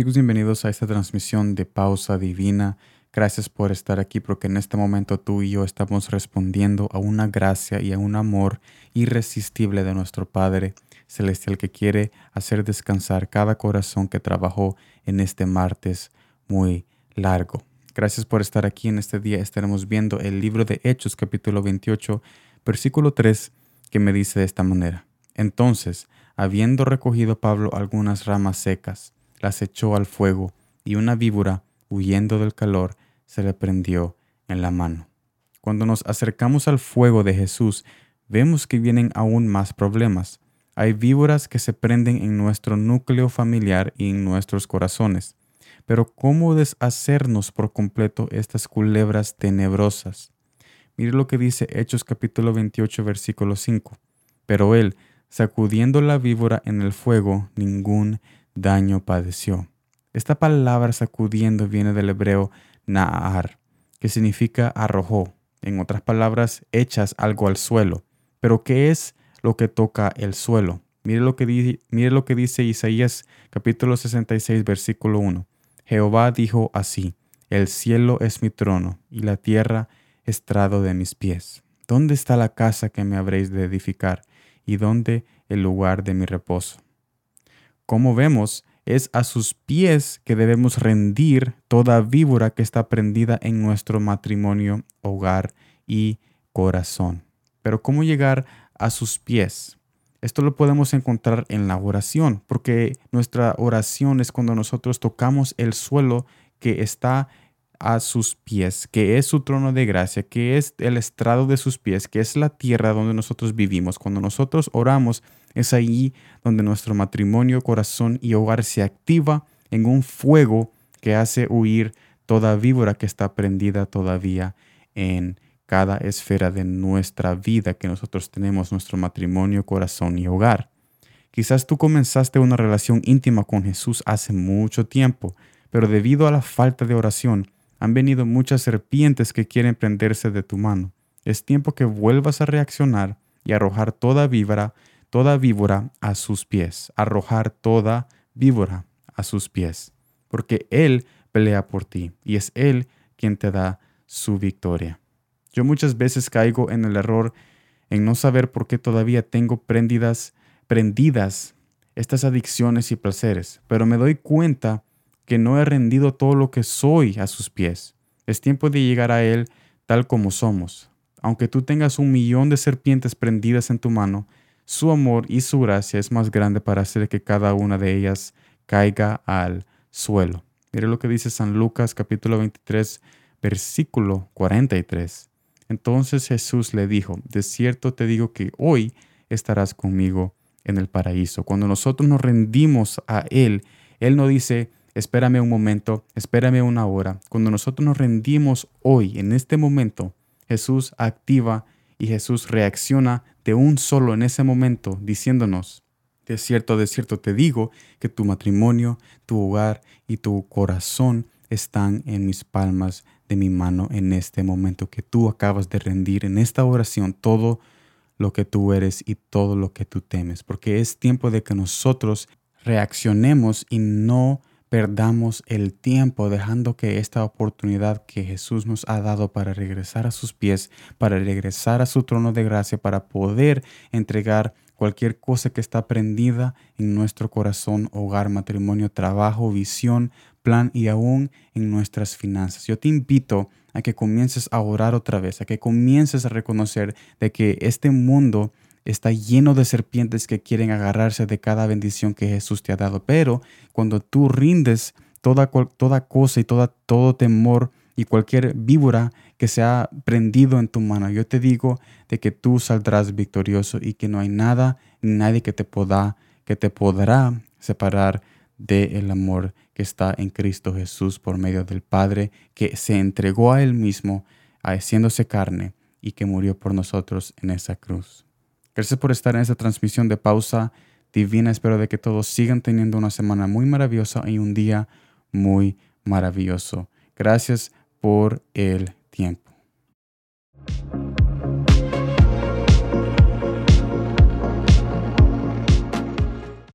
Chicos, bienvenidos a esta transmisión de Pausa Divina. Gracias por estar aquí porque en este momento tú y yo estamos respondiendo a una gracia y a un amor irresistible de nuestro Padre Celestial que quiere hacer descansar cada corazón que trabajó en este martes muy largo. Gracias por estar aquí en este día. Estaremos viendo el libro de Hechos capítulo 28, versículo 3, que me dice de esta manera. Entonces, habiendo recogido Pablo algunas ramas secas, las echó al fuego, y una víbora, huyendo del calor, se le prendió en la mano. Cuando nos acercamos al fuego de Jesús, vemos que vienen aún más problemas. Hay víboras que se prenden en nuestro núcleo familiar y en nuestros corazones. Pero ¿cómo deshacernos por completo estas culebras tenebrosas? Mire lo que dice Hechos capítulo 28 versículo 5. Pero él, sacudiendo la víbora en el fuego, ningún daño padeció. Esta palabra sacudiendo viene del hebreo na'ar, que significa arrojó. En otras palabras, echas algo al suelo. Pero ¿qué es lo que toca el suelo? Mire lo que, mire lo que dice Isaías capítulo 66 versículo 1. Jehová dijo así, el cielo es mi trono y la tierra estrado de mis pies. ¿Dónde está la casa que me habréis de edificar y dónde el lugar de mi reposo? Como vemos, es a sus pies que debemos rendir toda víbora que está prendida en nuestro matrimonio, hogar y corazón. Pero ¿cómo llegar a sus pies? Esto lo podemos encontrar en la oración, porque nuestra oración es cuando nosotros tocamos el suelo que está a sus pies, que es su trono de gracia, que es el estrado de sus pies, que es la tierra donde nosotros vivimos. Cuando nosotros oramos, es ahí donde nuestro matrimonio, corazón y hogar se activa en un fuego que hace huir toda víbora que está prendida todavía en cada esfera de nuestra vida que nosotros tenemos, nuestro matrimonio, corazón y hogar. Quizás tú comenzaste una relación íntima con Jesús hace mucho tiempo, pero debido a la falta de oración, han venido muchas serpientes que quieren prenderse de tu mano. Es tiempo que vuelvas a reaccionar y arrojar toda víbora, toda víbora a sus pies, arrojar toda víbora a sus pies, porque Él pelea por ti y es Él quien te da su victoria. Yo muchas veces caigo en el error en no saber por qué todavía tengo prendidas, prendidas estas adicciones y placeres, pero me doy cuenta que no he rendido todo lo que soy a sus pies. Es tiempo de llegar a Él tal como somos. Aunque tú tengas un millón de serpientes prendidas en tu mano, su amor y su gracia es más grande para hacer que cada una de ellas caiga al suelo. Mire lo que dice San Lucas capítulo 23 versículo 43. Entonces Jesús le dijo, de cierto te digo que hoy estarás conmigo en el paraíso. Cuando nosotros nos rendimos a Él, Él no dice, espérame un momento, espérame una hora. Cuando nosotros nos rendimos hoy, en este momento, Jesús activa y Jesús reacciona de un solo en ese momento, diciéndonos, de cierto, de cierto te digo que tu matrimonio, tu hogar y tu corazón están en mis palmas de mi mano en este momento que tú acabas de rendir en esta oración todo lo que tú eres y todo lo que tú temes, porque es tiempo de que nosotros reaccionemos y no perdamos el tiempo dejando que esta oportunidad que Jesús nos ha dado para regresar a sus pies, para regresar a su trono de gracia, para poder entregar cualquier cosa que está prendida en nuestro corazón, hogar, matrimonio, trabajo, visión, plan y aún en nuestras finanzas. Yo te invito a que comiences a orar otra vez, a que comiences a reconocer de que este mundo está lleno de serpientes que quieren agarrarse de cada bendición que Jesús te ha dado. Pero cuando tú rindes toda, toda cosa y toda, todo temor y cualquier víbora que se ha prendido en tu mano, yo te digo de que tú saldrás victorioso y que no hay nada ni nadie que te, que te podrá separar del amor que está en Cristo Jesús por medio del Padre, que se entregó a Él mismo, haciéndose carne y que murió por nosotros en esa cruz. Gracias por estar en esta transmisión de pausa divina. Espero de que todos sigan teniendo una semana muy maravillosa y un día muy maravilloso. Gracias por el tiempo.